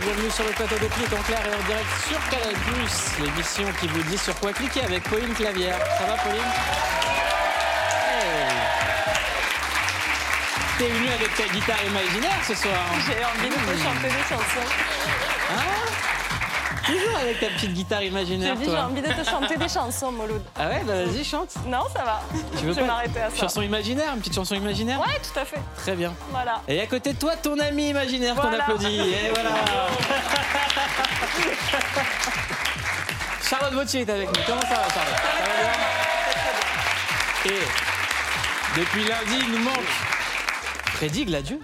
Bienvenue sur le plateau de Clic en clair et en direct sur Canal+, l'émission qui vous dit sur quoi cliquer avec Pauline Clavière. Ça va Pauline? T'es venue avec ta guitare imaginaire ce soir J'ai envie de te chanter des chansons. Toujours avec ta petite guitare J'ai imaginaire dit, j'ai toi envie de te chanter des chansons, Mouloud. Ah ouais, bah vas-y chante. Non, ça va. Tu veux je vais m'arrêter à ça. Chanson imaginaire, une petite chanson imaginaire Ouais, tout à fait. Très bien. Voilà. Et à côté de toi, ton ami imaginaire qu'on applaudit. Et voilà. Charlotte Vautier est avec nous. Comment ça va, Charlotte? Ça va bien? Et depuis lundi, il nous manque Freddy Gladieux.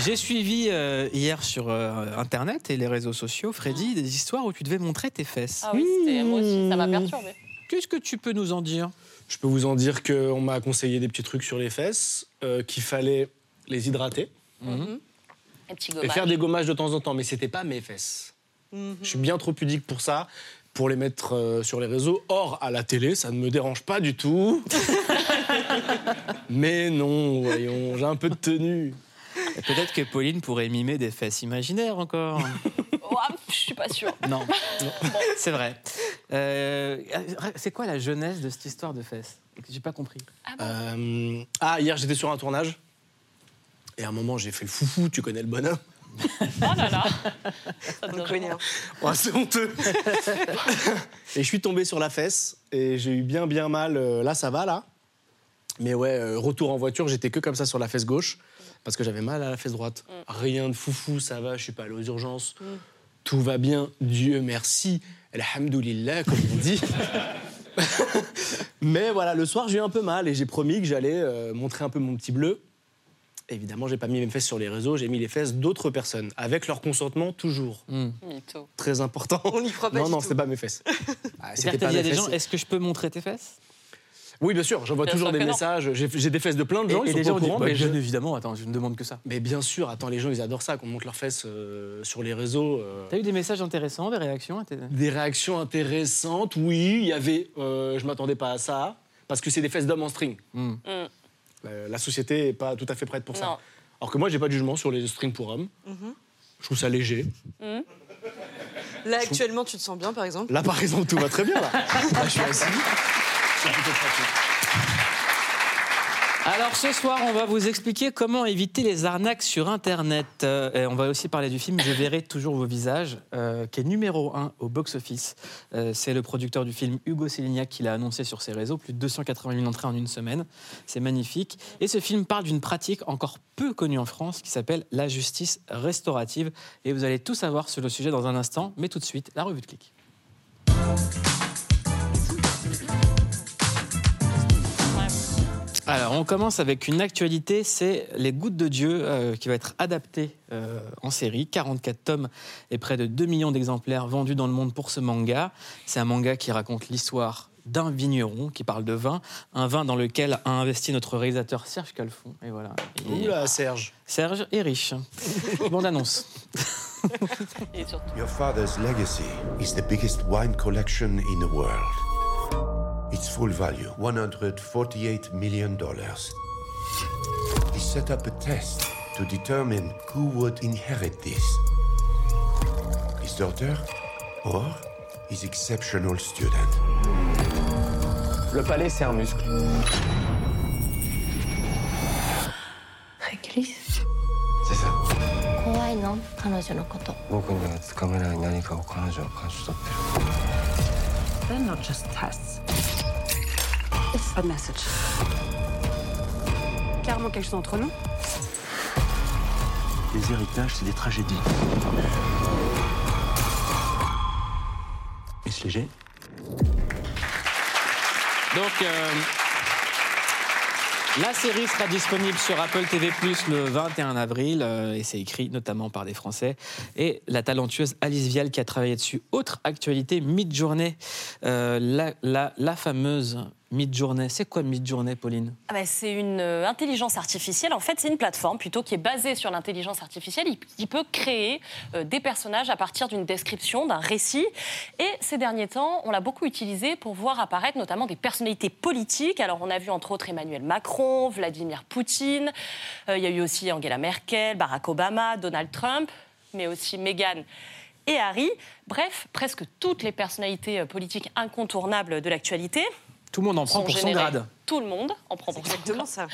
J'ai suivi euh, hier sur euh, Internet et les réseaux sociaux, Freddy, des histoires où tu devais montrer tes fesses. Ah oui, c'était moi aussi, ça m'a perturbé. Qu'est-ce que tu peux nous en dire? Je peux vous en dire qu'on m'a conseillé des petits trucs sur les fesses, euh, qu'il fallait les hydrater Un petit et faire des gommages de temps en temps, mais c'était pas mes fesses. Je suis bien trop pudique pour ça, pour les mettre euh, sur les réseaux. Or, à la télé, ça ne me dérange pas du tout. mais non, voyons, j'ai un peu de tenue. Et Peut-être que Pauline pourrait mimer des fesses imaginaires encore. Ouah, je suis pas sûre. non, c'est vrai. Euh, c'est quoi la jeunesse de cette histoire de fesses J'ai pas compris? Euh, ah, hier, j'étais sur un tournage. Et à un moment, j'ai fait le foufou, tu connais le bonhomme? Oh là là. Ça. Ouais, c'est honteux. et je suis tombé sur la fesse et j'ai eu bien bien mal. Euh, Là, ça va là. Mais ouais, euh, retour en voiture, j'étais que comme ça sur la fesse gauche parce que j'avais mal à la fesse droite. Rien de foufou, ça va. Je suis pas allé aux urgences. Tout va bien, Dieu merci. Alhamdoulilah, comme on dit. Mais voilà, le soir, j'ai eu un peu mal et j'ai promis que j'allais euh, montrer un peu mon petit bleu. Évidemment, j'ai pas mis mes fesses sur les réseaux, j'ai mis les fesses d'autres personnes, avec leur consentement toujours. Mytho. Très important. On n'y croit pas Non, du non, c'était pas mes fesses. Ah, c'était pas dit à mes des gens fesses. est-ce que je peux montrer tes fesses? Oui, bien sûr, j'envoie toujours des messages. J'ai des fesses de plein de gens, Et, ils et sont pas gens au courant, bah, mais, bien je- évidemment, attends, je ne demande que ça. mais bien sûr, attends, les gens, ils adorent ça, qu'on montre leurs fesses euh, sur les réseaux. euh. T'as eu des messages intéressants, des réactions Des réactions intéressantes, oui, il y avait, euh, je m'attendais pas à ça, parce que c'est des fesses d'hommes en string. Hmm. Euh, la société est pas tout à fait prête pour ça. Non. Alors que moi, j'ai pas de jugement sur les strings pour hommes. Je trouve ça léger. Là, actuellement, tu te sens bien, par exemple Là, par exemple, tout va très bien. Là, Là, je suis assis. C'est plutôt pratique. Alors ce soir, on va vous expliquer comment éviter les arnaques sur Internet. Euh, et on va aussi parler du film Je verrai toujours vos visages, euh, qui est numéro un au box-office. Euh, c'est le producteur du film Hugo Sélignac qui l'a annoncé sur ses réseaux. Plus de 280 000 entrées en une semaine. C'est magnifique. Et ce film parle d'une pratique encore peu connue en France qui s'appelle la justice restaurative. Et vous allez tout savoir sur le sujet dans un instant. Mais tout de suite, la revue de clic. Alors, on commence avec une actualité, c'est Les Gouttes de Dieu, euh, qui va être adapté euh, en série. 44 tomes et près de 2 millions d'exemplaires vendus dans le monde pour ce manga. C'est un manga qui raconte l'histoire d'un vigneron qui parle de vin, un vin dans lequel a investi notre réalisateur Serge Calfon. Et voilà. Et Oula, Serge. Serge est riche. Bonne annonce. Et surtout. Your father's legacy is the biggest wine collection in the world. Its full value, $148 million. He set up a test to determine who would inherit this. His daughter or his exceptional student. Le palais, c'est un muscle. Réglisse C'est ça. 怖いの彼女のこと僕にはつかめない何かを彼女は感じ取ってる。 They're not just tests. It's a message. Clairement quelque chose entre nous. Les héritages, c'est des tragédies. Est-ce léger? Donc, euh, La série sera disponible sur Apple TV Plus le 21 avril euh, et c'est écrit notamment par des Français. Et la talentueuse Alice Vial qui a travaillé dessus. Autre actualité, Mid-Journée. Euh, la, la, la fameuse Mid-Journée. C'est quoi Mid-Journée, Pauline? Ah ben, c'est une euh, intelligence artificielle. En fait, c'est une plateforme plutôt qui est basée sur l'intelligence artificielle, il- peut créer euh, des personnages à partir d'une description, d'un récit. Et ces derniers temps, on l'a beaucoup utilisé pour voir apparaître notamment des personnalités politiques. Alors, on a vu entre autres Emmanuel Macron, Vladimir Poutine. Euh, il y a eu aussi Angela Merkel, Barack Obama, Donald Trump, mais aussi Meghan et Harry. Bref, presque toutes les personnalités politiques incontournables de l'actualité Tout le monde en prend pour son grade. Tout le monde en prend pour son Exactement ça.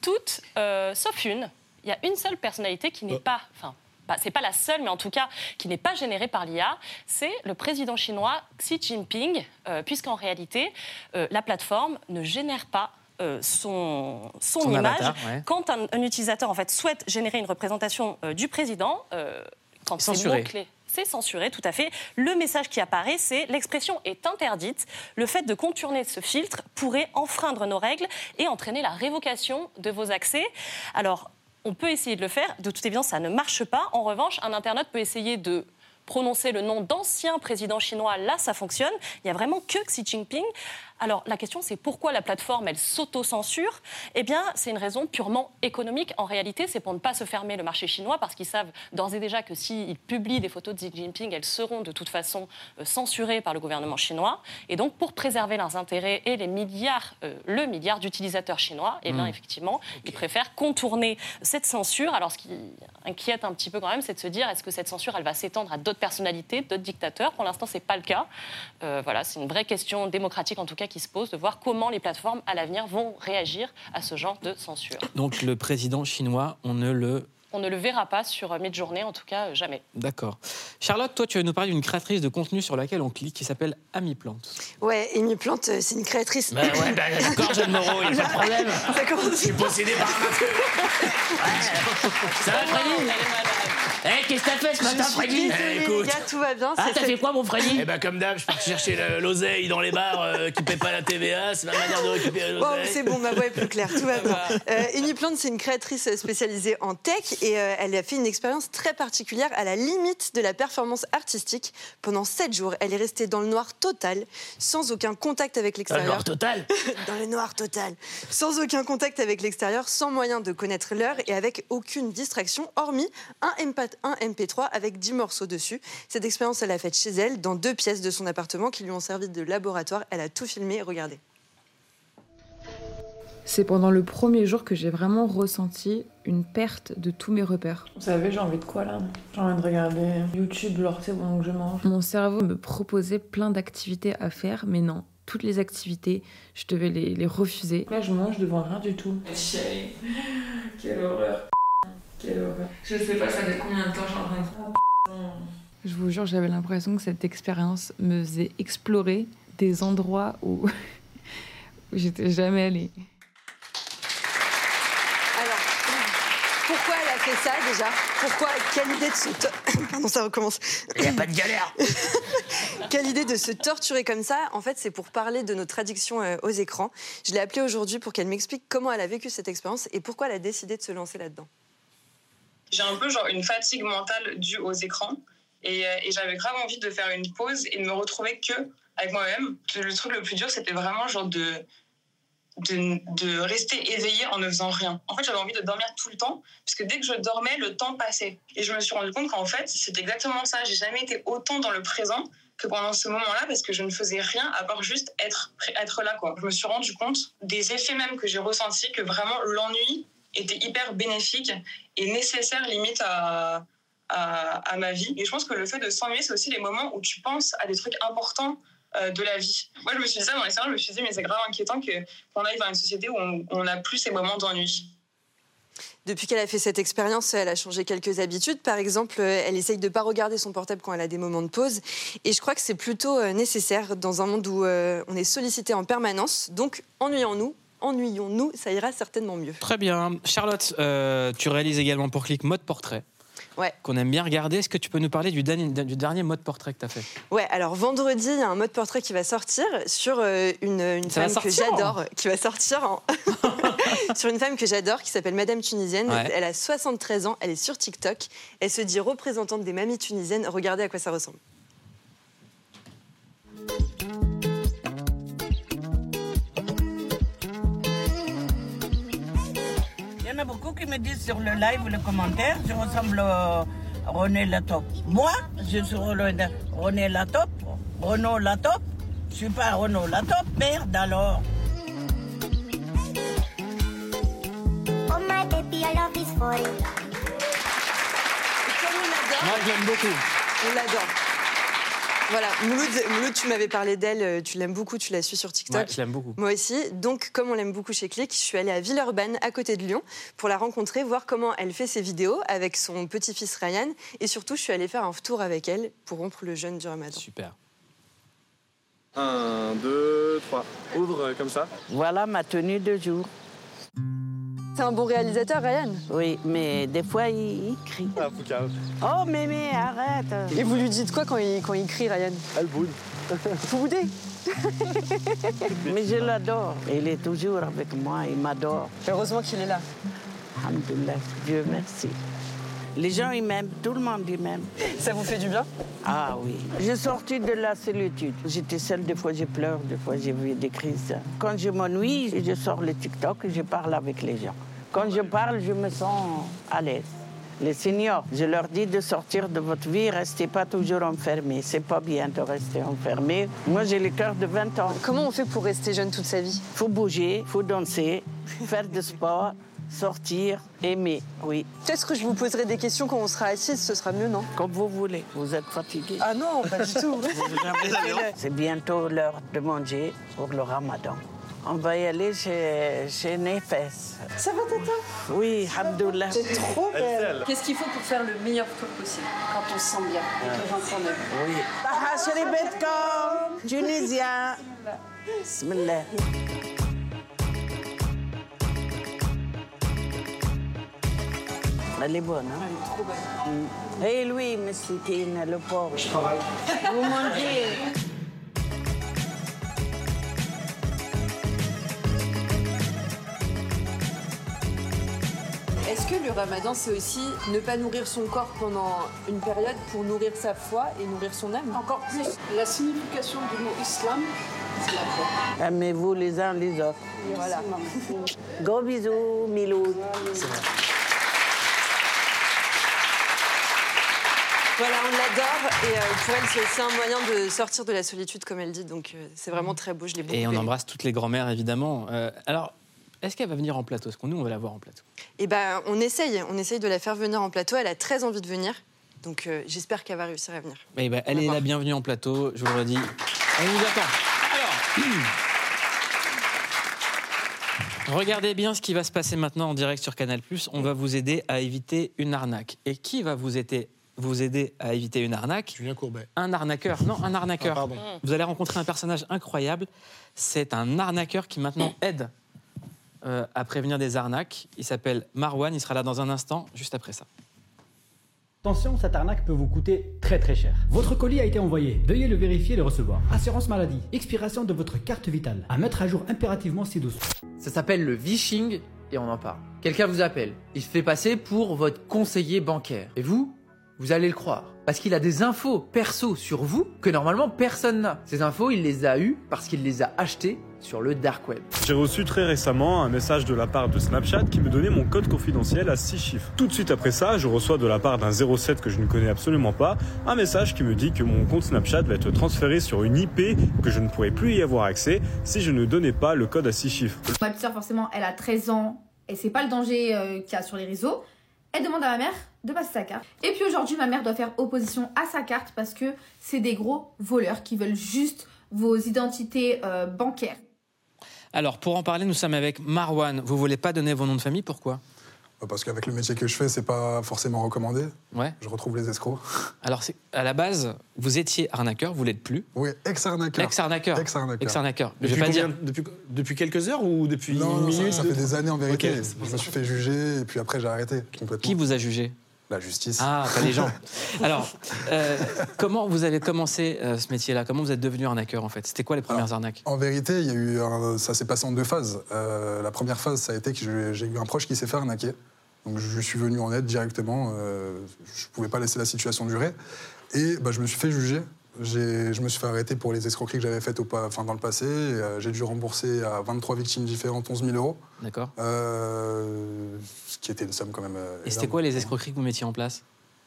toutes, euh, sauf une. Il y a une seule personnalité qui n'est pas, enfin, c'est pas la seule, mais en tout cas qui n'est pas générée par l'IA. C'est le président chinois Xi Jinping, euh, puisqu'en réalité, euh, la plateforme ne génère pas. euh, son, son, Son image. avatar, ouais. Quand un, un utilisateur en fait souhaite générer une représentation euh, du président, euh, quand c'est mot-clé, c'est censuré, tout à fait. Le message qui apparaît, c'est l'expression est interdite. Le fait de contourner ce filtre pourrait enfreindre nos règles et entraîner la révocation de vos accès. Alors, on peut essayer de le faire. De toute évidence, ça ne marche pas. En revanche, un internaute peut essayer de prononcer le nom d'ancien président chinois. Là, ça fonctionne. Il n'y a vraiment que Xi Jinping. Alors, la question, c'est pourquoi la plateforme, elle s'auto-censure? Eh bien, c'est une raison purement économique. En réalité, c'est pour ne pas se fermer le marché chinois, parce qu'ils savent d'ores et déjà que s'ils publient des photos de Xi Jinping, elles seront de toute façon euh, censurées par le gouvernement chinois. Et donc, pour préserver leurs intérêts et les milliards, euh, le milliard d'utilisateurs chinois, eh bien, Mm. effectivement, ils préfèrent contourner cette censure. Alors, ce qui inquiète un petit peu quand même, c'est de se dire est-ce que cette censure, elle va s'étendre à d'autres personnalités, d'autres dictateurs? Pour l'instant, c'est pas le cas. Euh, voilà, c'est une vraie question démocratique, en tout cas, qui se pose, de voir comment les plateformes à l'avenir vont réagir à ce genre de censure. Donc le président chinois, on ne le... On ne le verra pas sur Midjourney, en tout cas, euh, jamais. D'accord. Charlotte, toi, tu vas nous parler d'une créatrice de contenu sur laquelle on clique qui s'appelle Ami Plante. Ouais, Amy Plante, euh, c'est une créatrice. Bah ouais, bah, d'accord, Jeanne Moreau, il n'y a pas de problème. Je suis possédé par un mafieux. Ça va, Eh, qu'est-ce que t'as fait ce matin, Freddy désolée, les gars, tout va bien. Ah, c'est t'as fait quoi, mon Freddy Eh ben comme d'hab, je pars chercher le- l'oseille dans les bars euh, qui paient pas la TVA, c'est ma manière de récupérer Wow, l'oseille. c'est bon, ma voix est plus claire, tout va bien. Euh, Amy Plante, c'est une créatrice spécialisée en tech et euh, elle a fait une expérience très particulière à la limite de la performance artistique. Pendant 7 jours, elle est restée dans le noir total, sans aucun contact avec l'extérieur. Alors total dans le noir total, sans aucun contact avec l'extérieur, sans moyen de connaître l'heure et avec aucune distraction, hormis un, MP, un MP3 avec 10 morceaux dessus. Cette expérience, elle l'a faite chez elle, dans deux pièces de son appartement qui lui ont servi de laboratoire. Elle a tout filmé, regardez. C'est pendant le premier jour que j'ai vraiment ressenti une perte de tous mes repères. Vous savez, j'ai envie de quoi là? J'ai envie de regarder YouTube, sais, pendant que je mange. Mon cerveau me proposait plein d'activités à faire, mais non, toutes les activités, je devais les, les refuser. Là, je mange devant rien du tout. Quelle horreur. Quelle horreur. Je sais pas, ça fait combien de temps j'ai en train de. Je vous jure, j'avais l'impression que cette expérience me faisait explorer des endroits où, où j'étais jamais allée. Alors, pourquoi elle a fait ça déjà? Pourquoi Quelle idée de se... to- Pardon, ça recommence. Il a pas de galère Quelle idée de se torturer comme ça? En fait, c'est pour parler de notre addiction euh, aux écrans. Je l'ai appelée aujourd'hui pour qu'elle m'explique comment elle a vécu cette expérience et pourquoi elle a décidé de se lancer là-dedans. J'ai un peu genre une fatigue mentale due aux écrans et, euh, et j'avais grave envie de faire une pause et de me retrouver que avec moi-même. Le truc le plus dur, c'était vraiment genre de, de, rester éveillée en ne faisant rien. En fait, j'avais envie de dormir tout le temps parce que dès que je dormais, le temps passait. Et je me suis rendu compte qu'en fait, c'était exactement ça. J'ai jamais été autant dans le présent que pendant ce moment-là parce que je ne faisais rien à part juste être, être là. Je me suis rendu compte des effets même que j'ai ressentis que vraiment l'ennui était hyper bénéfique et nécessaire limite à, à, à ma vie. Et je pense que le fait de s'ennuyer, c'est aussi les moments où tu penses à des trucs importants euh, de la vie. Moi, je me suis dit ça dans les séries, je me suis dit, mais c'est grave inquiétant qu'on aille vers une société où on- n'a plus ces moments d'ennui. Depuis qu'elle a fait cette expérience, elle a changé quelques habitudes. Par exemple, euh, elle essaye de ne pas regarder son portable quand elle a des moments de pause. Et je crois que c'est plutôt euh, nécessaire dans un monde où on est sollicité en permanence. Donc, ennuyons-nous, ennuyons-nous, ça ira certainement mieux. Très bien. Charlotte, euh, tu réalises également pour Click mode portrait. Ouais. qu'on aime bien regarder. Est-ce que tu peux nous parler du dernier, du dernier mode portrait que tu as fait? Ouais, alors vendredi, il y a un mode portrait qui va sortir sur euh, une, femme que sortir, j'adore, qui va sortir en- sur une femme que j'adore, qui s'appelle Madame Tunisienne. Ouais. Elle a 73 ans, elle est sur TikTok. Elle se dit représentante des mamies tunisiennes. Regardez à quoi ça ressemble. En a beaucoup qui me disent sur le live ou le commentaire, je ressemble à René Latop. Moi, je suis René René Latop, Renaud Latop. Je suis pas Renaud Latop, merde alors. Oh my baby, I love this for you. Comme on l'adore, Moi, je l'aime beaucoup. on l'adore. Voilà, Mouloud, Mouloud, tu m'avais parlé d'elle, euh, tu l'aimes beaucoup, tu la suis sur TikTok. Ouais, je l'aime beaucoup. Moi aussi. Donc, comme on l'aime beaucoup chez Click, je suis allée à Villeurbanne, à côté de Lyon, pour la rencontrer, voir comment elle fait ses vidéos avec son petit-fils Ryan. Et surtout, je suis allée faire un tour avec elle pour rompre le jeûne du ramadan. Super. 1, 2, 3. Ouvre comme ça. Voilà ma tenue de jour. C'est un bon réalisateur, Ryan Oui, mais des fois il, il crie. Ah, Poucave. Oh mémé, arrête Et vous lui dites quoi quand il, quand il crie, Ryan? Elle boude. Vous boudez? Mais je l'adore. Il est toujours avec moi, il m'adore. Heureusement qu'il est là. Alhamdoulilah, Dieu merci. Les gens, ils m'aiment, tout le monde, ils m'aime. Ça vous fait du bien? Ah oui. J'ai sorti de la solitude. J'étais seule, des fois je pleure, des fois j'ai vu des crises. Quand je m'ennuie, je sors le TikTok et je parle avec les gens. Quand je parle, je me sens à l'aise. Les seniors, je leur dis de sortir de votre vie, restez pas toujours enfermés. C'est pas bien de rester enfermé. Moi, j'ai le cœur de 20 ans. Comment on fait pour rester jeune toute sa vie? Faut bouger, faut danser, faire du sport, sortir, aimer, oui. Peut-être que je vous poserai des questions quand on sera assise, ce sera mieux, non? Comme vous voulez. Vous êtes fatigué. Ah non, pas du tout. C'est bientôt l'heure de manger pour le ramadan. On va y aller chez, chez Nefes. Ça va, Tata? Oui, Abdullah. C'est trop belle. Qu'est-ce qu'il faut pour faire le meilleur four possible quand on se sent bien et que j'en prends neuf Oui. Shribetkom, Tunisien. Bismillah. Elle est bonne, hein? Mm. Et lui, Messitine, le pauvre. Je travaille. Vous mangez. Le ramadan, c'est aussi ne pas nourrir son corps pendant une période pour nourrir sa foi et nourrir son âme Encore plus, la signification du mot islam, c'est la foi. Aimez-vous les uns les autres. Voilà. Gros bisous, Milou. Voilà, on l'adore. Et euh, pour elle, c'est aussi un moyen de sortir de la solitude, comme elle dit. Donc, euh, c'est vraiment très beau. Je l'ai beaucoup Et on aimé. embrasse toutes les grand-mères, évidemment. Euh, alors, est-ce qu'elle va venir en plateau? Est-ce qu'on nous, on va la voir en plateau? Et ben, on essaye. On essaye de la faire venir en plateau. Elle a très envie de venir. Donc, euh, j'espère qu'elle va réussir à venir. Eh ben, Elle est la bienvenue en plateau, je vous le redis. On vous attend. Alors, regardez bien ce qui va se passer maintenant en direct sur Canal+. On va vous aider à éviter une arnaque. Et qui va vous aider vous aider à éviter une arnaque? Julien Courbet. Un arnaqueur. Non, un arnaqueur. Ah, pardon. Vous allez rencontrer un personnage incroyable. C'est un arnaqueur qui maintenant aide euh, à prévenir des arnaques. Il s'appelle Marwan. Il sera là dans un instant, juste après ça. Attention, cette arnaque peut vous coûter très très cher. Votre colis a été envoyé. Veuillez le vérifier et le recevoir. Assurance maladie. Expiration de votre carte vitale. À mettre à jour impérativement ci-dessous. Ça s'appelle le vishing et on en parle. Quelqu'un vous appelle. Il se fait passer pour votre conseiller bancaire. Et vous, vous allez le croire. Parce qu'il a des infos perso sur vous que normalement personne n'a. Ces infos, il les a eues parce qu'il les a achetées sur le dark web. J'ai reçu très récemment un message de la part de Snapchat qui me donnait mon code confidentiel à 6 chiffres. Tout de suite après ça, je reçois de la part d'un 07 que je ne connais absolument pas un message qui me dit que mon compte Snapchat va être transféré sur une IP que je ne pourrai plus y avoir accès si je ne donnais pas le code à 6 chiffres. Ma petite sœur, forcément, elle a 13 ans et c'est pas le danger euh, qu'il y a sur les réseaux. Elle demande à ma mère de passer sa carte. Et puis aujourd'hui, ma mère doit faire opposition à sa carte parce que c'est des gros voleurs qui veulent juste vos identités euh, bancaires. Alors, pour en parler, nous sommes avec Marwan. Vous voulez pas donner vos noms de famille? Pourquoi? Parce qu'avec le métier que je fais, c'est pas forcément recommandé. Ouais. Je retrouve les escrocs. Alors, à la base, vous étiez arnaqueur, vous l'êtes plus. Oui, ex-arnaqueur. Ex-arnaqueur. Ex-arnaqueur. Ex-arnaqueur. Je Depuis, vais pas combien- dire. depuis, depuis quelques heures ou depuis Non, une non, ça, minute ça fait des années en vérité. Ok. Je me suis fait juger et puis après j'ai arrêté complètement. Qui vous a jugé? La justice. Ah, pas les gens. Alors, euh, comment vous avez commencé euh, ce métier-là? Comment vous êtes devenu arnaqueur en fait? C'était quoi les premières arnaques? En vérité, il y a eu un- ça s'est passé en deux phases. Euh, la première phase, ça a été que j'ai eu un proche qui s'est fait arnaquer. Donc je suis venu en aide directement. je ne pouvais pas laisser la situation durer. Et bah, je me suis fait juger. Je me suis fait arrêter pour les escroqueries que j'avais faites au pa- enfin, dans le passé. Euh, J'ai dû rembourser à 23 victimes différentes 11 000 euros. D'accord. Euh, ce qui était une somme quand même. euh, Et c'était quoi les escroqueries que vous mettiez en place?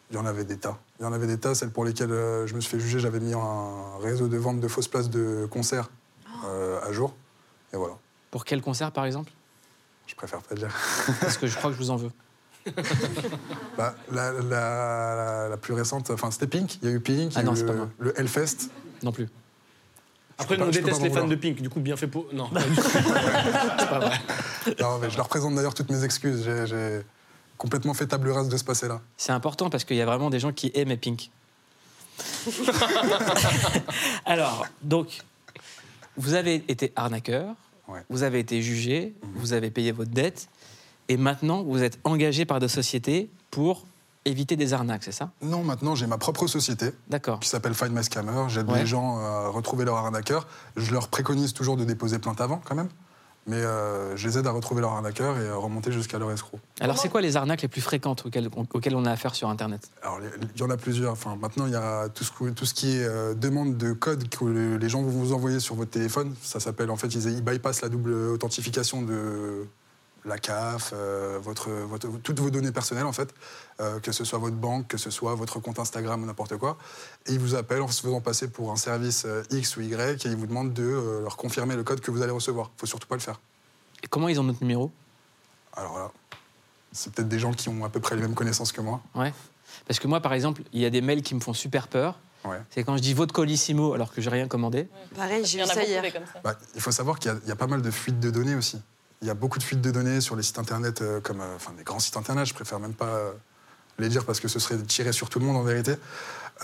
Il y en avait des tas. Il y en avait des tas. Celles pour lesquelles je me suis fait juger, j'avais mis un réseau de vente de fausses places de concert euh, à jour. Et voilà. Pour quel concert par exemple? Je préfère pas dire. Parce que je crois que je vous en veux. Bah, la, la- la- la plus récente, enfin c'était Pink. Il y a eu Pink, y Ah a eu non, c'est le, pas le Hellfest. Non plus. Après, nous, on pas- déteste pas les fans de Pink. Du coup, bien fait pour. Non. Non, mais je leur présente d'ailleurs toutes mes excuses. J'ai- J'ai complètement fait table rase de ce passé-là. C'est important parce qu'il y a vraiment des gens qui aiment Pink. Alors, donc, vous avez été arnaqueur, vous avez été jugé, vous avez payé votre dette, et maintenant vous êtes engagé par des sociétés pour éviter des arnaques, c'est ça? Non, maintenant j'ai ma propre société D'accord. qui s'appelle Find My Scammer. J'aide Ouais. les gens à retrouver leur arnaqueur. Je leur préconise toujours de déposer plainte avant quand même. Mais euh, je les aide à retrouver leur arnaqueur et à remonter jusqu'à leur escroc. Alors, c'est quoi les arnaques les plus fréquentes auxquelles, auxquelles on a affaire sur Internet? Alors, il y en a plusieurs. Enfin, maintenant, il y a tout ce, que- tout ce qui est euh, demande de code que le- les gens vont vous envoyer sur votre téléphone. Ça s'appelle, en fait, ils, ils bypassent la double authentification de la CAF, euh, votre, votre- toutes vos données personnelles, en fait, euh, que ce soit votre banque, que ce soit votre compte Instagram ou n'importe quoi. Et ils vous appellent en se faisant passer pour un service euh, X ou Y et ils vous demandent de euh, leur confirmer le code que vous allez recevoir. Il faut surtout pas le faire. Et comment ils ont notre numéro? Alors là, c'est peut-être des gens qui ont à peu près les mêmes connaissances que moi. Ouais. Parce que moi, par exemple, il y a des mails qui me font super peur. Ouais. C'est quand je dis votre colissimo alors que j'ai rien commandé. Pareil, j'ai a ça hier. des comme ça. Bah, il faut savoir qu'il y, a pas mal de fuites de données aussi. Il y a beaucoup de fuites de données sur les sites internet, euh, comme euh, enfin, des grands sites internet. Je préfère même pas euh, les dire parce que ce serait tiré sur tout le monde en vérité.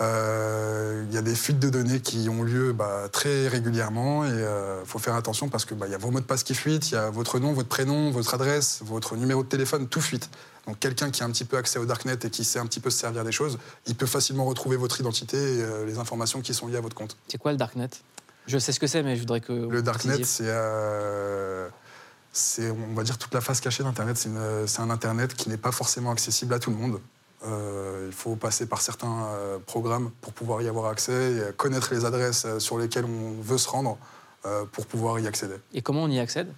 Euh, Il y a des fuites de données qui ont lieu bah, très régulièrement et il faut faire attention parce que bah, il y a vos mots de passe qui fuitent, il y a votre nom, votre prénom, votre adresse, votre numéro de téléphone, tout fuite. Donc quelqu'un qui a un petit peu accès au darknet et qui sait un petit peu se servir des choses, il peut facilement retrouver votre identité et les informations qui sont liées à votre compte. C'est quoi le darknet? Je sais ce que c'est, mais je voudrais que. Le darknet, c'est, c'est, on va dire, toute la face cachée d'Internet. C'est, une- c'est un Internet qui n'est pas forcément accessible à tout le monde. Euh, il faut passer par certains euh, programmes pour pouvoir y avoir accès et connaître les adresses euh, sur lesquelles on veut se rendre euh, pour pouvoir y accéder. Et comment on y accède?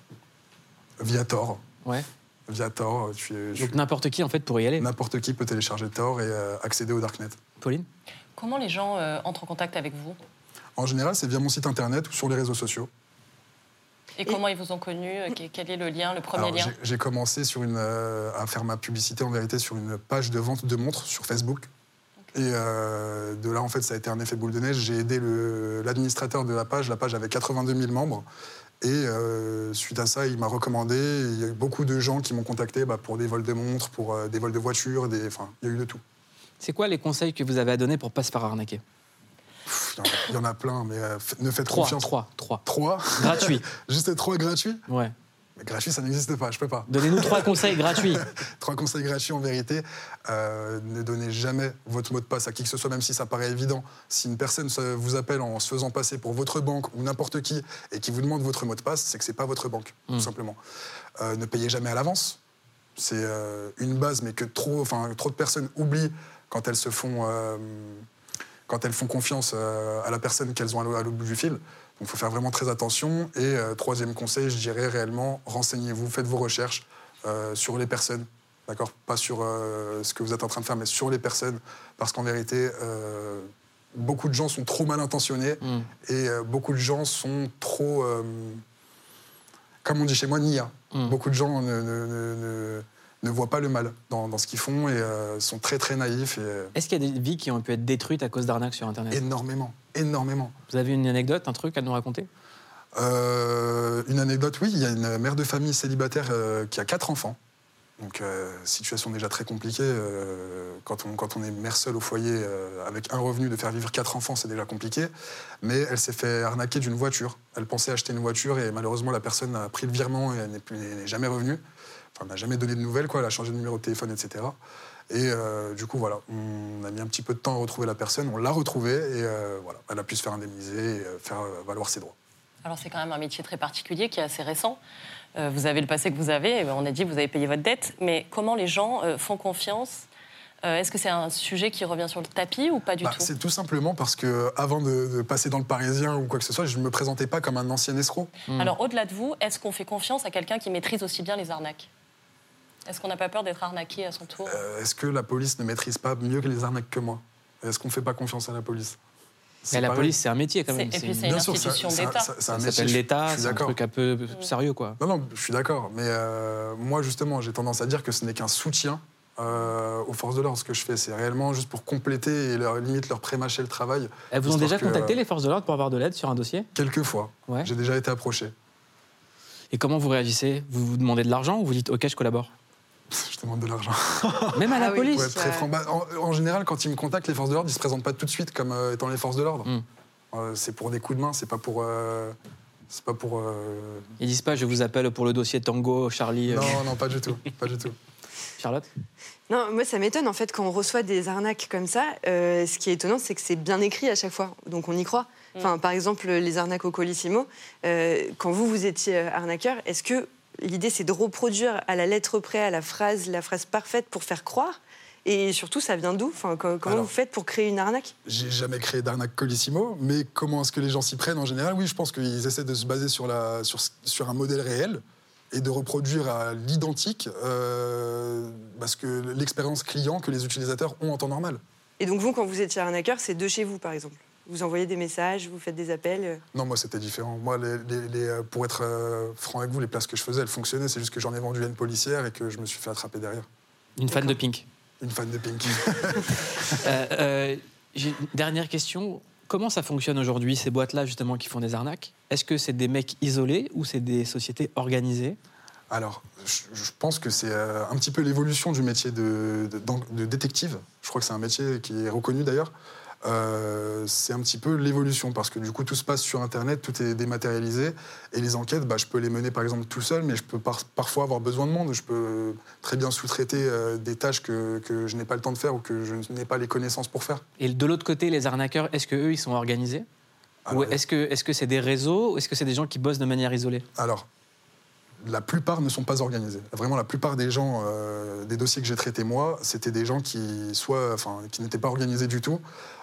Via Tor. Ouais. Via Tor, Donc n'importe qui en fait pour y aller. n'importe qui peut télécharger Tor et euh, accéder au Darknet. Pauline? Comment les gens euh, entrent en contact avec vous? En général, c'est via mon site internet ou sur les réseaux sociaux. Et comment ils vous ont connu euh, quel- est le lien, le premier Alors, lien j'ai- commencé sur une, euh, à faire ma publicité en vérité sur une page de vente de montres sur Facebook. Et euh, de là, en fait, ça a été un effet boule de neige. J'ai aidé l'administrateur de la page. La page avait 82 000 membres. Et euh, suite à ça, il m'a recommandé. Il y a eu beaucoup de gens qui m'ont contacté bah, pour des vols de montres, pour euh, des vols de voitures. Des... Enfin, il y a eu de tout. C'est quoi les conseils que vous avez à donner pour pas se faire arnaquer? Il y en a- il y, en a plein, mais euh, ne faites Trois, confiance. trois, trois. Trois Gratuit. Juste trois gratuits Ouais. Mais gratuit, ça n'existe pas, je peux pas. Donnez-nous trois conseils gratuits. Trois conseils gratuits en vérité. Euh, ne donnez jamais votre mot de passe à qui que ce soit, même si ça paraît évident. Si une personne vous appelle en se faisant passer pour votre banque ou n'importe qui et qui vous demande votre mot de passe, c'est que c'est pas votre banque, tout simplement. Euh, ne payez jamais à l'avance. C'est euh, une base, mais que trop, enfin, trop de personnes oublient quand elles se font, quand elles font confiance euh, à la personne qu'elles ont à l'au- à l'autre bout du fil. Donc, il faut faire vraiment très attention. Et euh, troisième conseil, je dirais réellement, renseignez-vous, faites vos recherches euh, sur les personnes. D'accord? Pas sur euh, ce que vous êtes en train de faire, mais sur les personnes. Parce qu'en vérité, beaucoup de gens sont trop mal intentionnés Mm. et beaucoup de gens sont trop, comme on dit chez moi, nia. Mm. Beaucoup de gens ne, ne- ne- ne- voient pas le mal dans, dans ce qu'ils font et euh, sont très très naïfs. Et, euh, Est-ce qu'il y a des vies qui ont pu être détruites à cause d'arnaques sur Internet? Énormément, énormément. Vous avez une anecdote, un truc à nous raconter? Euh, une anecdote, oui, il y a une mère de famille célibataire euh, qui a quatre enfants. Donc, situation déjà très compliquée. quand, on, quand on est mère seule au foyer avec un revenu, de faire vivre quatre enfants, c'est déjà compliqué. Mais elle s'est fait arnaquer d'une voiture. Elle pensait acheter une voiture et malheureusement, la personne a pris le virement et elle n'est jamais revenue. Enfin, n'a jamais donné de nouvelles, quoi. Elle a changé de numéro de téléphone, etc. Et euh, du coup, voilà, on a mis un petit peu de temps à retrouver la personne, on l'a retrouvée et euh, voilà, elle a pu se faire indemniser et euh, faire valoir ses droits. Alors c'est quand même un métier très particulier qui est assez récent. Euh, vous avez le passé que vous avez, et on a dit que vous avez payé votre dette, mais comment les gens font confiance Euh, Est-ce que c'est un sujet qui revient sur le tapis ou pas du Bah, tout? c'est tout simplement parce que avant de, de passer dans le Parisien ou quoi que ce soit, je ne me présentais pas comme un ancien escroc. Alors au-delà de vous, est-ce qu'on fait confiance à quelqu'un qui maîtrise aussi bien les arnaques? Est-ce qu'on n'a pas peur d'être arnaqué à son tour Euh, Est-ce que la police ne maîtrise pas mieux que les arnaques que moi? Est-ce qu'on ne fait pas confiance à la police? Mais la pareil. police, c'est un métier quand même. C'est- et puis c'est une institution d'État. ça- s'appelle l'État, c'est un truc un peu sérieux, quoi. Non, non, je suis d'accord. Mais euh, moi, justement, j'ai tendance à dire que ce n'est qu'un soutien euh, aux forces de l'ordre. Ce que je fais, c'est réellement juste pour compléter et leur, limite leur prémâcher le travail. Elles vous ont déjà que, contacté, euh, les forces de l'ordre, pour avoir de l'aide sur un dossier? Quelques fois. Ouais. J'ai déjà été approché. Et comment vous réagissez? Vous vous demandez de l'argent ou vous dites OK, je collabore Je demande de l'argent. Même à la Ah police très franc. Bah, en, en général, quand ils me contactent, les forces de l'ordre, ils se présentent pas tout de suite comme euh, étant les forces de l'ordre. Hmm. Euh, c'est pour des coups de main, c'est pas pour. euh, c'est pas pour. euh, Ils disent pas je vous appelle pour le dossier Tango, Charlie. euh, Non, non, pas du tout. Pas du tout. Charlotte? Non, moi ça m'étonne en fait quand on reçoit des arnaques comme ça. euh, ce qui est étonnant, c'est que c'est bien écrit à chaque fois, donc on y croit. Enfin, par exemple, les arnaques au Colissimo. euh, quand vous vous étiez arnaqueur, est-ce que l'idée c'est de reproduire à la lettre près, à la phrase, la phrase parfaite pour faire croire Et surtout, ça vient d'où? Enfin, comment Alors- vous faites pour créer une arnaque? J'ai jamais créé d'arnaque Colissimo, mais comment est-ce que les gens s'y prennent en général? Oui, je pense qu'ils essaient de se baser sur, la, sur, sur un modèle réel et de reproduire à l'identique euh, parce que l'expérience client que les utilisateurs ont en temps normal. Et donc vous, quand vous étiez arnaqueur, c'est de chez vous, par exemple? Vous envoyez des messages, vous faites des appels. euh. Non, moi c'était différent. Moi, les- les- les, euh, pour être euh, franc avec vous, les places que je faisais, elles fonctionnaient. C'est juste que j'en ai vendu à une policière et que je me suis fait attraper derrière. Une fan de Pink. Une fan de Pink. Euh, euh, j'ai une dernière question. Comment ça fonctionne aujourd'hui, ces boîtes-là, justement, qui font des arnaques? Est-ce que c'est des mecs isolés ou c'est des sociétés organisées? Alors, je, je pense que c'est euh, un petit peu l'évolution du métier de, de- d'en- de détective. Je crois que c'est un métier qui est reconnu d'ailleurs. Euh, c'est un petit peu l'évolution parce que du coup tout se passe sur Internet, tout est dématérialisé et les enquêtes, bah, je peux les mener par exemple tout seul, mais je peux par- parfois avoir besoin de monde. Je peux très bien sous-traiter euh, des tâches que, que je n'ai pas le temps de faire ou que je n'ai pas les connaissances pour faire. Et de l'autre côté, les arnaqueurs, est-ce que eux, ils sont organisés? Ou est-ce que est-ce que c'est des réseaux ou est-ce que c'est des gens qui bossent de manière isolée? Alors, la plupart ne sont pas organisés. Vraiment, la plupart des gens, euh, des dossiers que j'ai traités moi, c'était des gens qui, soit, enfin, qui n'étaient pas organisés du tout.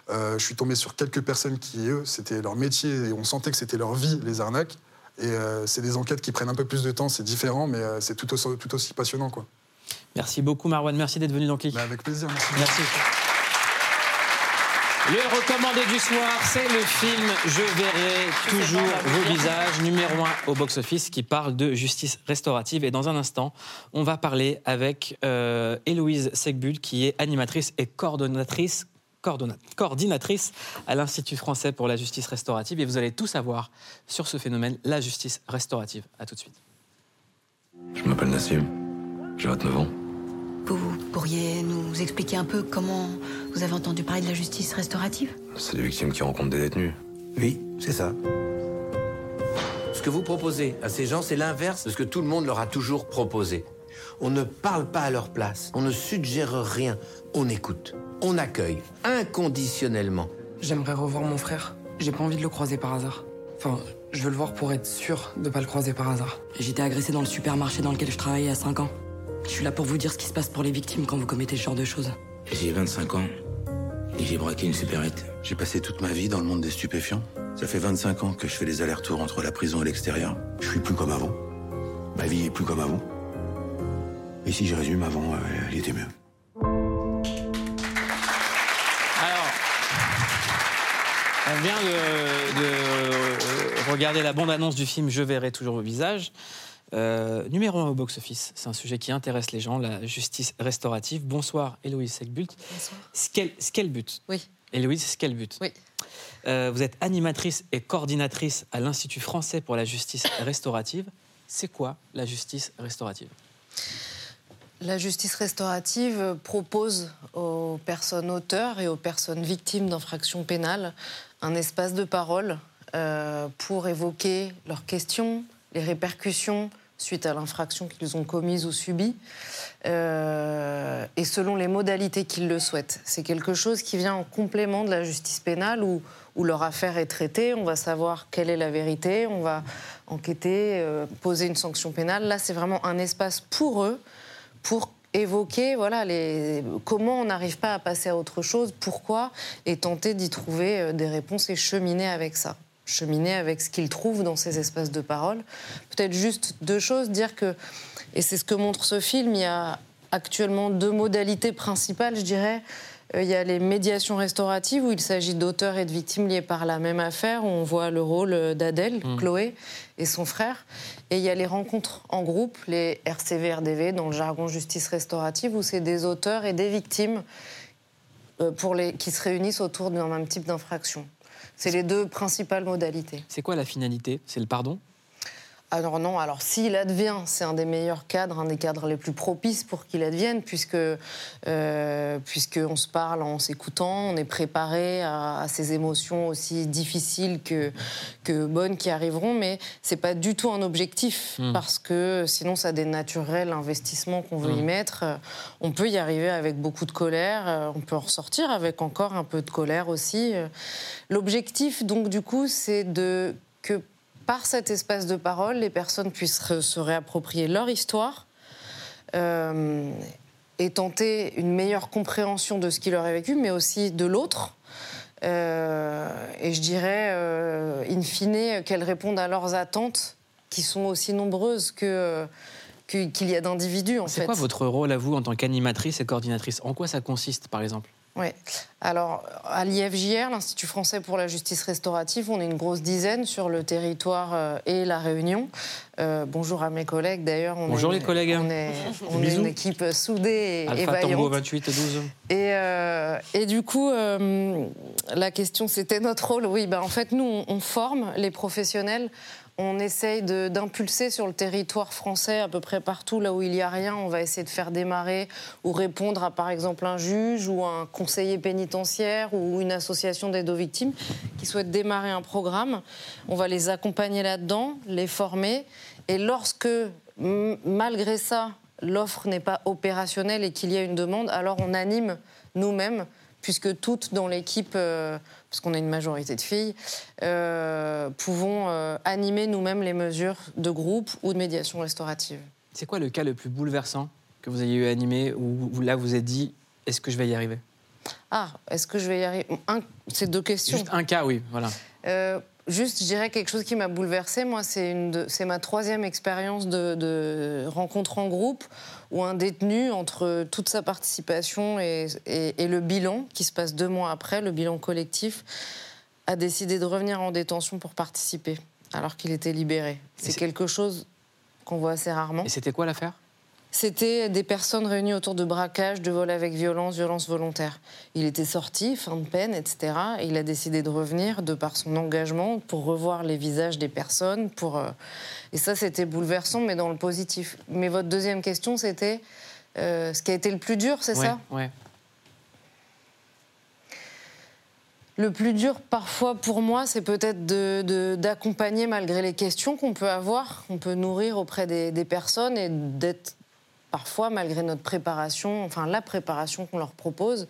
Euh, je suis tombé sur quelques personnes qui, eux, c'était leur métier et on sentait que c'était leur vie, les arnaques. Et euh, c'est des enquêtes qui prennent un peu plus de temps, c'est différent, mais euh, c'est tout aussi, tout aussi passionnant. Quoi. Merci beaucoup, Marwan. Merci d'être venu dans Click. avec plaisir. Merci. Merci. Le recommandé du soir, c'est le film Je verrai toujours vos visages, numéro 1 au box-office, qui parle de justice restaurative. Et dans un instant, on va parler avec euh, Héloïse Segbul, qui est animatrice et coordonnatrice, coordonna- coordinatrice à l'Institut français pour la justice restaurative. Et vous allez tout savoir sur ce phénomène, la justice restaurative. À tout de suite. Je m'appelle Nassim. J'ai 29 ans. Vous pourriez nous expliquer un peu comment vous avez entendu parler de la justice restaurative? C'est des victimes qui rencontrent des détenus. Oui, c'est ça. Ce que vous proposez à ces gens, c'est l'inverse de ce que tout le monde leur a toujours proposé. On ne parle pas à leur place, on ne suggère rien, on écoute, on accueille inconditionnellement. J'aimerais revoir mon frère. J'ai pas envie de le croiser par hasard. Enfin, je veux le voir pour être sûr de pas le croiser par hasard. J'étais agressé dans le supermarché dans lequel je travaillais à 5 ans. Je suis là pour vous dire ce qui se passe pour les victimes quand vous commettez ce genre de choses. J'ai 25 ans et j'ai braqué une supérette. J'ai passé toute ma vie dans le monde des stupéfiants. Ça fait 25 ans que je fais les allers-retours entre la prison et l'extérieur. Je suis plus comme avant. Ma vie est plus comme avant. Et si je résume, avant, euh, elle était mieux. On vient de, de regarder la bande-annonce du film Je verrai toujours vos visages. Euh, numéro 1 au box-office, c'est un sujet qui intéresse les gens, la justice restaurative. Bonsoir, Héloïse Segbult. Bonsoir. Skel- Skelbut. Oui. Héloïse Skelbut. Oui. Euh, vous êtes animatrice et coordinatrice à l'Institut français pour la justice restaurative. C'est quoi la justice restaurative? La justice restaurative propose aux personnes auteurs et aux personnes victimes d'infractions pénales un espace de parole euh, pour évoquer leurs questions, les répercussions suite à l'infraction qu'ils ont commise ou subie, euh, et selon les modalités qu'ils le souhaitent. C'est quelque chose qui vient en complément de la justice pénale où, où leur affaire est traitée, on va savoir quelle est la vérité, on va enquêter, euh, poser une sanction pénale. Là, c'est vraiment un espace pour eux, pour évoquer voilà, les, comment on n'arrive pas à passer à autre chose, pourquoi, et tenter d'y trouver euh, des réponses et cheminer avec ça. Cheminer avec ce qu'ils trouvent dans ces espaces de parole. Peut-être juste deux choses, dire que, et c'est ce que montre ce film, il y a actuellement deux modalités principales, je dirais. Euh, Il y a les médiations restauratives où il s'agit d'auteurs et de victimes liés par la même affaire, où on voit le rôle euh, d'Adèle, Mm. Chloé et son frère. Et il y a les rencontres en groupe, les RCV-RDV, dans le jargon justice restaurative, où c'est des auteurs et des victimes euh, pour les, qui se réunissent autour d'un même type d'infraction. C'est les deux principales modalités. C'est quoi la finalité? C'est le pardon? Alors non, alors s'il advient, c'est un des meilleurs cadres, un des cadres les plus propices pour qu'il advienne, puisque euh, puisqu'on se parle en s'écoutant, on est préparé à, à ces émotions aussi difficiles que, que bonnes qui arriveront, mais c'est pas du tout un objectif, Mm. parce que sinon ça dénaturerait l'investissement qu'on veut y Mm. mettre. Euh, On peut y arriver avec beaucoup de colère, euh, on peut en ressortir avec encore un peu de colère aussi. Euh, L'objectif, donc, du coup, c'est de que par cet espace de parole, les personnes puissent se réapproprier leur histoire euh, et tenter une meilleure compréhension de ce qui leur est vécu, mais aussi de l'autre. Euh, et je dirais, euh, in fine, qu'elles répondent à leurs attentes, qui sont aussi nombreuses que, qu'il y a d'individus, en fait. C'est quoi votre rôle à vous en tant qu'animatrice et coordinatrice? En quoi ça consiste, par exemple? Oui. Alors, à l'IFJR, l'Institut français pour la justice restaurative, on est une grosse dizaine sur le territoire euh, et la Réunion. Euh, bonjour à mes collègues, d'ailleurs. on Bonjour est les une- collègues. On est, on est une équipe soudée et, et Alpha Tango vaillante. 28 et 12. Et, euh, et du coup, euh, la question, c'était notre rôle. Oui, ben, en fait, nous, on, on forme les professionnels. On essaye d'impulser sur le territoire français, à peu près partout, là où il n'y a rien. On va essayer de faire démarrer ou répondre à, par exemple, un juge ou un conseiller pénitentiaire ou une association d'aide aux victimes qui souhaite démarrer un programme. On va les accompagner là-dedans, les former. Et lorsque, malgré ça, l'offre n'est pas opérationnelle et qu'il y a une demande, alors on anime nous-mêmes, puisque toutes dans l'équipe, euh, parce qu'on a une majorité de filles, euh, pouvons euh, animer nous-mêmes les mesures de groupe ou de médiation restaurative. C'est quoi le cas le plus bouleversant que vous ayez eu animé où où là vous êtes dit est-ce que je vais y arriver? Ah, est-ce que je vais y arriver? C'est deux questions. Juste un cas, oui, voilà. Juste, je dirais quelque chose qui m'a bouleversée. Moi, c'est une de- c'est ma troisième expérience de, de rencontre en groupe où un détenu, entre toute sa participation et, et- et le bilan, qui se passe deux mois après, le bilan collectif, a décidé de revenir en détention pour participer, alors qu'il était libéré. C'est quelque chose qu'on voit assez rarement. Et c'était quoi l'affaire? C'était des personnes réunies autour de braquage, de vol avec violence, violence volontaire. Il était sorti, fin de peine, etc. Et il a décidé de revenir de par son engagement pour revoir les visages des personnes. Pour, euh, Et ça, c'était bouleversant, mais dans le positif. Mais votre deuxième question, c'était euh, ce qui a été le plus dur, c'est ouais, ça? Ouais. Le plus dur, parfois, pour moi, c'est peut-être de- de- d'accompagner malgré les questions qu'on peut avoir, qu'on peut nourrir auprès des, des personnes et d'être parfois, malgré notre préparation, enfin la préparation qu'on leur propose,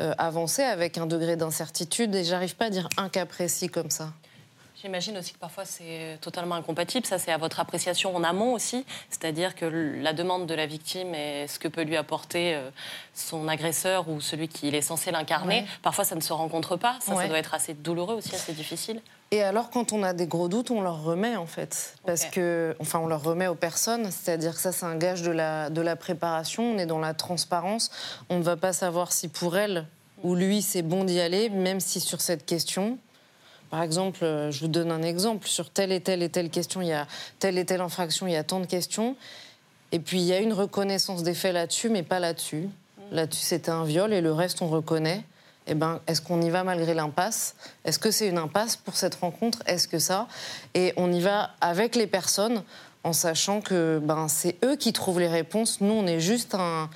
euh, avancer avec un degré d'incertitude. Et j'arrive pas à dire un cas précis comme ça. J'imagine aussi que parfois c'est totalement incompatible. Ça, c'est à votre appréciation en amont aussi. C'est-à-dire que la demande de la victime et ce que peut lui apporter euh, son agresseur ou celui qui est censé l'incarner, Ouais. parfois ça ne se rencontre pas. Ça, Ouais. ça doit être assez douloureux aussi, assez difficile. Et alors, quand on a des gros doutes, on leur remet en fait. Parce que, enfin, on leur remet aux personnes. C'est-à-dire que ça, c'est un gage de la, de la préparation. On est dans la transparence. On ne va pas savoir si pour elle ou lui, c'est bon d'y aller, même si sur cette question. Par exemple, euh, je vous donne un exemple. Sur telle et telle et telle question, il y a telle et telle infraction, il y a tant de questions. Et puis, il y a une reconnaissance des faits là-dessus, mais pas là-dessus. Là-dessus, c'était un viol et le reste, on reconnaît. Eh ben, est-ce qu'on y va malgré l'impasse? Est-ce que c'est une impasse pour cette rencontre? Est-ce que ça? Et on y va avec les personnes en sachant que ben, c'est eux qui trouvent les réponses. Nous, on est juste un,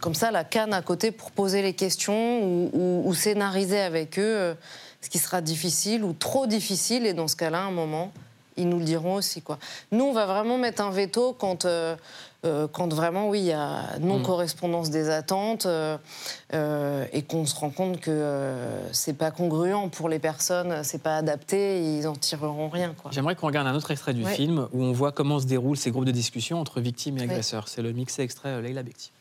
comme ça la canne à côté pour poser les questions ou, scénariser avec eux euh, ce qui sera difficile ou trop difficile. Et dans ce cas-là, à un moment, ils nous le diront aussi. Nous, on va vraiment mettre un veto quand, euh, euh, quand vraiment, oui, il y a non-correspondance des attentes euh, euh, et qu'on se rend compte que euh, c'est pas congruent pour les personnes, c'est pas adapté, ils en tireront rien. J'aimerais qu'on regarde un autre extrait du Ouais. film où on voit comment se déroulent ces groupes de discussion entre victimes et Ouais. agresseurs. C'est le mixé extrait Leila Bekti.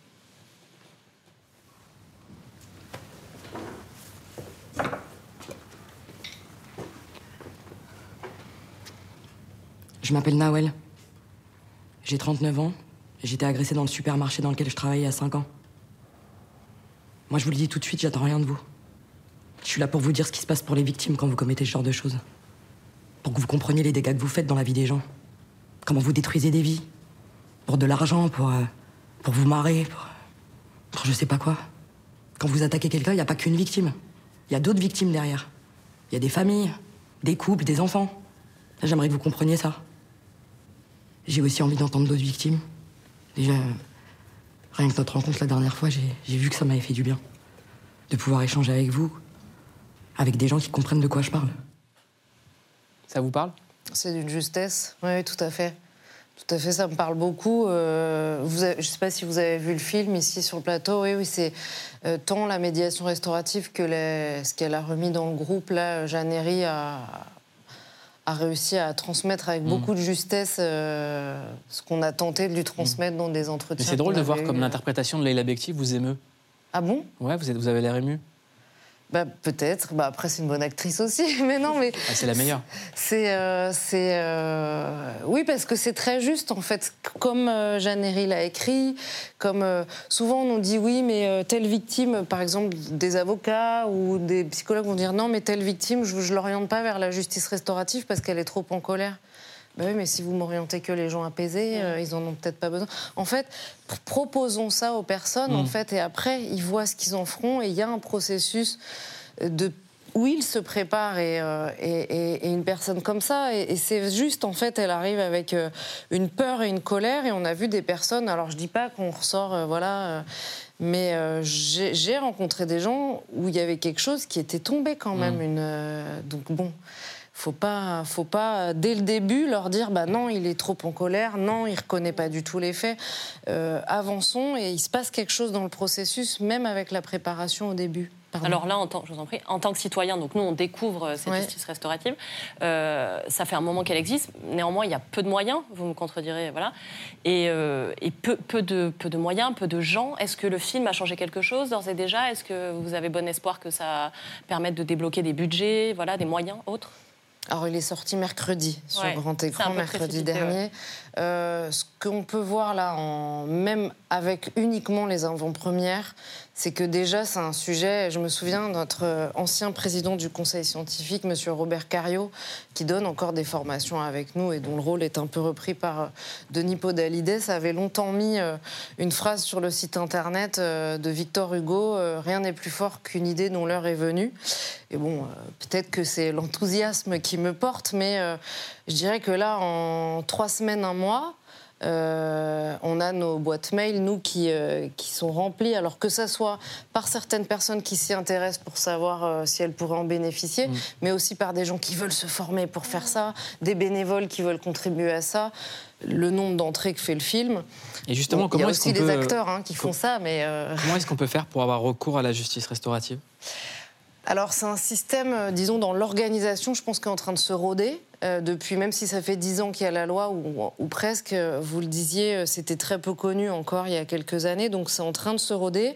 Je m'appelle Nawel. J'ai 39 ans. J'ai été agressée dans le supermarché dans lequel je travaillais a 5 ans. Moi, je vous le dis tout de suite, j'attends rien de vous. Je suis là pour vous dire ce qui se passe pour les victimes quand vous commettez ce genre de choses. Pour que vous compreniez les dégâts que vous faites dans la vie des gens. Comment vous détruisez des vies. Pour de l'argent, pour, euh, pour vous marrer, pour, pour je sais pas quoi. Quand vous attaquez quelqu'un, il n'y a pas qu'une victime. Il y a d'autres victimes derrière. Il y a des familles, des couples, des enfants. J'aimerais que vous compreniez ça. J'ai aussi envie d'entendre d'autres victimes. Déjà, rien que notre rencontre la dernière fois, j'ai vu que ça m'avait fait du bien. De pouvoir échanger avec vous, avec des gens qui comprennent de quoi je parle. Ça vous parle? C'est d'une justesse, oui, tout à fait. Tout à fait, ça me parle beaucoup. Euh, vous avez- je ne sais pas si vous avez vu le film ici sur le plateau. Oui, oui, c'est euh, tant la médiation restaurative que les- ce qu'elle a remis dans le groupe. Là, Jeanne Herry a, a réussi à transmettre avec Mm. beaucoup de justesse euh, ce qu'on a tenté de lui transmettre dans des entretiens. C'est drôle de voir comme l'interprétation de Leila Bekti vous émeut. Ah bon? Ouais, vous, êtes, vous avez l'air ému. Bah, Peut-être. Bah, après, c'est une bonne actrice aussi. Mais non, mais. Ah, c'est la meilleure. C'est, euh, c'est, euh, oui, parce que c'est très juste en fait, comme euh, Jeanne Herry l'a écrit, comme euh, souvent on nous dit oui, mais telle victime, par exemple des avocats ou des psychologues vont dire non, mais telle victime, je, je l'oriente pas vers la justice restaurative parce qu'elle est trop en colère. Ben oui, mais si vous m'orientez que les gens apaisés, euh, ils en ont peut-être pas besoin. En fait, pr- proposons ça aux personnes, en Mm. fait, et après, ils voient ce qu'ils en feront, et il y a un processus de où ils se préparent et, euh, et- et- et une personne comme ça et, et c'est juste en fait elle arrive avec euh, une peur et une colère et on a vu des personnes alors je dis pas qu'on ressort euh, voilà mais j'ai rencontré des gens où il y avait quelque chose qui était tombé quand même Mm. une euh, donc bon faut pas, faut pas dès le début leur dire bah non, il est trop en colère, non, il reconnaît pas du tout les faits. Euh, avançons et il se passe quelque chose dans le processus, même avec la préparation au début. Pardon. Alors là, en tant, je vous en prie, en tant que citoyen, donc nous on découvre cette Ouais. justice restaurative. Euh, ça fait un moment qu'elle existe. Néanmoins, il y a peu de moyens. Vous me contredirez, voilà. Et, euh, et peu, peu de peu de moyens, peu de gens. Est-ce que le film a changé quelque chose d'ores et déjà? Est-ce que vous avez bon espoir que ça permette de débloquer des budgets, voilà, des moyens autres? Alors, il est sorti mercredi sur Ouais, grand écran, mercredi dernier. ouais. Euh, ce qu'on peut voir là, même avec uniquement les avant-premières, c'est que déjà, c'est un sujet. Je me souviens notre ancien président du conseil scientifique, M. Robert Cario, qui donne encore des formations avec nous et dont le rôle est un peu repris par euh, Denis Podalides, avait longtemps mis euh, une phrase sur le site internet de Victor Hugo Rien n'est plus fort qu'une idée dont l'heure est venue. Et bon, peut-être que c'est l'enthousiasme qui me porte, mais je dirais que là, en trois semaines, un mois, euh, on a nos boîtes mail, nous, qui, euh, qui sont remplies, alors que ça soit par certaines personnes qui s'y intéressent pour savoir euh, si elles pourraient en bénéficier, mais aussi par des gens qui veulent se former pour faire ça, des bénévoles qui veulent contribuer à ça, le nombre d'entrées que fait le film. Et justement, Bon, comment Il y a est-ce aussi qu'on peut- acteurs hein, qui font ça, mais... Comment est-ce qu'on peut faire pour avoir recours à la justice restaurative? Alors c'est un système, disons, dans l'organisation, je pense qu'il est en train de se rôder. Euh, depuis, même si ça fait dix ans qu'il y a la loi, ou, presque, euh, vous le disiez, euh, c'était très peu connu encore il y a quelques années, donc c'est en train de se rôder.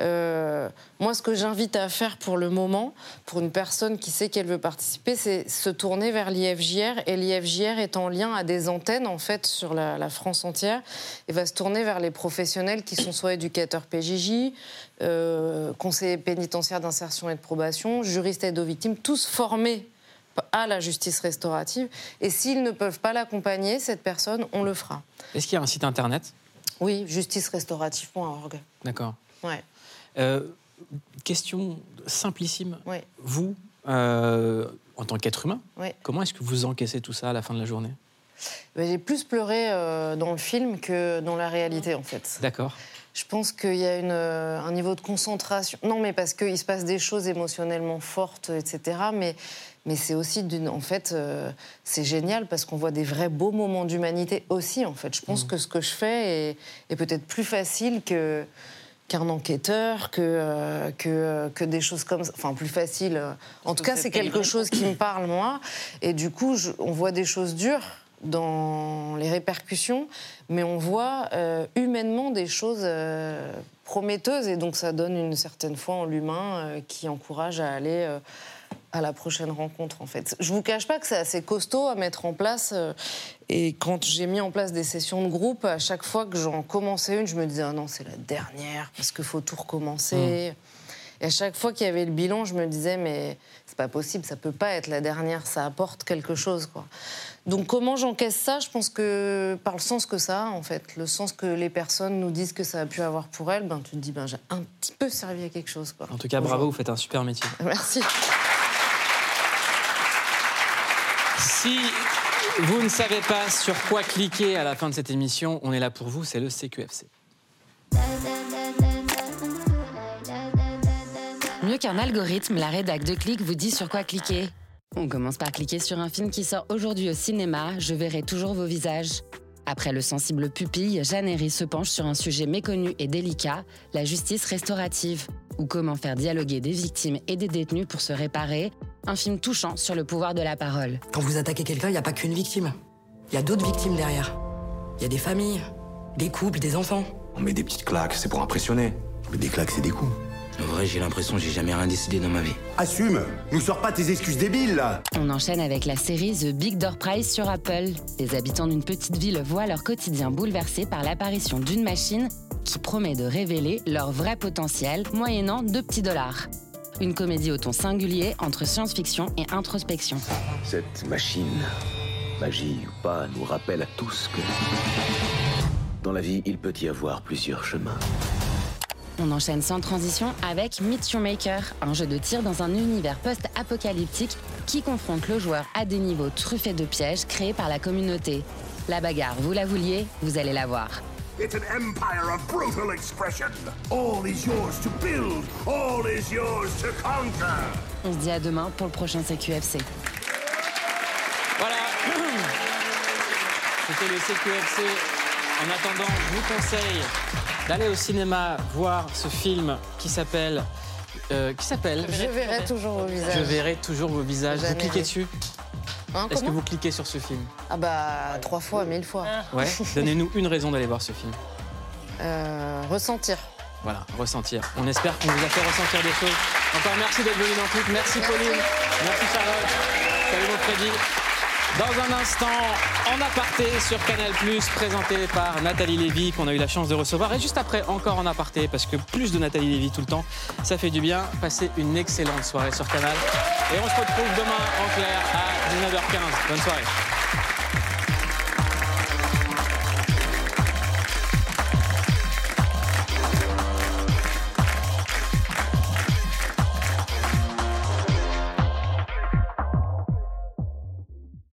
Euh, moi, ce que j'invite à faire pour le moment, pour une personne qui sait qu'elle veut participer, c'est se tourner vers l'IFJR, et l'IFJR est en lien à des antennes, en fait, sur la, France entière, et va se tourner vers les professionnels qui sont soit éducateurs PJJ, conseillers pénitentiaires d'insertion et de probation, juristes aide aux victimes, tous formés à la justice restaurative. Et s'ils ne peuvent pas l'accompagner, cette personne, on le fera. Est-ce qu'il y a un site internet? Oui, justicerestaurative.org. D'accord. Ouais. Euh, question simplissime. Ouais. Vous, euh, en tant qu'être humain, Ouais. comment est-ce que vous encaissez tout ça à la fin de la journée? Ben, J'ai plus pleuré euh, dans le film que dans la réalité, en fait. D'accord. Je pense qu'il y a une, euh, un niveau de concentration. Non, mais parce qu'il se passe des choses émotionnellement fortes, etc. Mais, Mais c'est aussi d'une. En fait, euh, c'est génial parce qu'on voit des vrais beaux moments d'humanité aussi. En fait, je pense que ce que je fais est, est peut-être plus facile que qu'un enquêteur, que, euh, que, que des choses comme ça. Enfin, plus facile. euh. En tout cas, c'est quelque chose qui me parle, moi. Et du coup, je- on voit des choses dures dans les répercussions, mais on voit euh, humainement des choses euh, prometteuses. Et donc, ça donne une certaine foi en l'humain euh, qui encourage à aller à la prochaine rencontre, en fait. Je vous cache pas que c'est assez costaud à mettre en place. et quand j'ai mis en place des sessions de groupe, à chaque fois que j'en commençais une, je me disais ah non, c'est la dernière parce qu'il faut tout recommencer. Et à chaque fois qu'il y avait le bilan, je me disais mais c'est pas possible, ça peut pas être la dernière, ça apporte quelque chose quoi. Donc comment j'encaisse ça? Je pense que par le sens que ça a en fait, le sens que les personnes nous disent que ça a pu avoir pour elles, ben tu te dis ben j'ai un petit peu servi à quelque chose quoi. En tout cas, bravo, vous faites un super métier. Merci. Si vous ne savez pas sur quoi cliquer à la fin de cette émission, on est là pour vous, c'est le CQFC. Mieux qu'un algorithme, la rédac de Click vous dit sur quoi cliquer. On commence par cliquer sur un film qui sort aujourd'hui au cinéma, Je verrai toujours vos visages. Après le sensible pupille, Jeanne Herry se penche sur un sujet méconnu et délicat, la justice restaurative, ou comment faire dialoguer des victimes et des détenus pour se réparer, un film touchant sur le pouvoir de la parole. Quand vous attaquez quelqu'un, il n'y a pas qu'une victime. Il y a d'autres victimes derrière. Il y a des familles, des couples, des enfants. On met des petites claques, c'est pour impressionner. Mais des claques, c'est des coups. En vrai, j'ai l'impression que j'ai jamais rien décidé dans ma vie. Assume Nous sors pas tes excuses débiles, là On enchaîne avec la série The Big Door Prize sur Apple. Les habitants d'une petite ville voient leur quotidien bouleversé par l'apparition d'une machine qui promet de révéler leur vrai potentiel, moyennant deux petits dollars. Une comédie au ton singulier entre science-fiction et introspection. Cette machine, magie ou pas, nous rappelle à tous que dans la vie, il peut y avoir plusieurs chemins. On enchaîne sans transition avec Meet Your Maker, un jeu de tir dans un univers post-apocalyptique qui confronte le joueur à des niveaux truffés de pièges créés par la communauté. La bagarre, vous la vouliez, vous allez la voir. It's an empire of brutal expression. All is yours to build, all is yours to conquer. On se dit à demain pour le prochain CQFC. Voilà. C'était le CQFC. En attendant, je vous conseille d'aller au cinéma voir ce film qui s'appelle. euh, qui s'appelle Je verrai toujours vos visages. Je verrai toujours vos visages. Vous Jamais cliquez vu. dessus Hein, Est-ce que comment vous cliquez sur ce film Ah bah trois fois, mille fois. Ouais. Donnez-nous une raison d'aller voir ce film. Euh, ressentir. Voilà, ressentir. On espère qu'on vous a fait ressentir des choses. Encore merci d'être venu dans tout. Merci Pauline. Merci Charlotte. Salut mon Freddy. Dans un instant, en aparté sur Canal+, présenté par Nathalie Lévy, qu'on a eu la chance de recevoir. Et juste après, encore en aparté, parce que plus de Nathalie Lévy tout le temps, ça fait du bien. Passez une excellente soirée sur Canal. Et on se retrouve demain en clair à 19h15. Bonne soirée.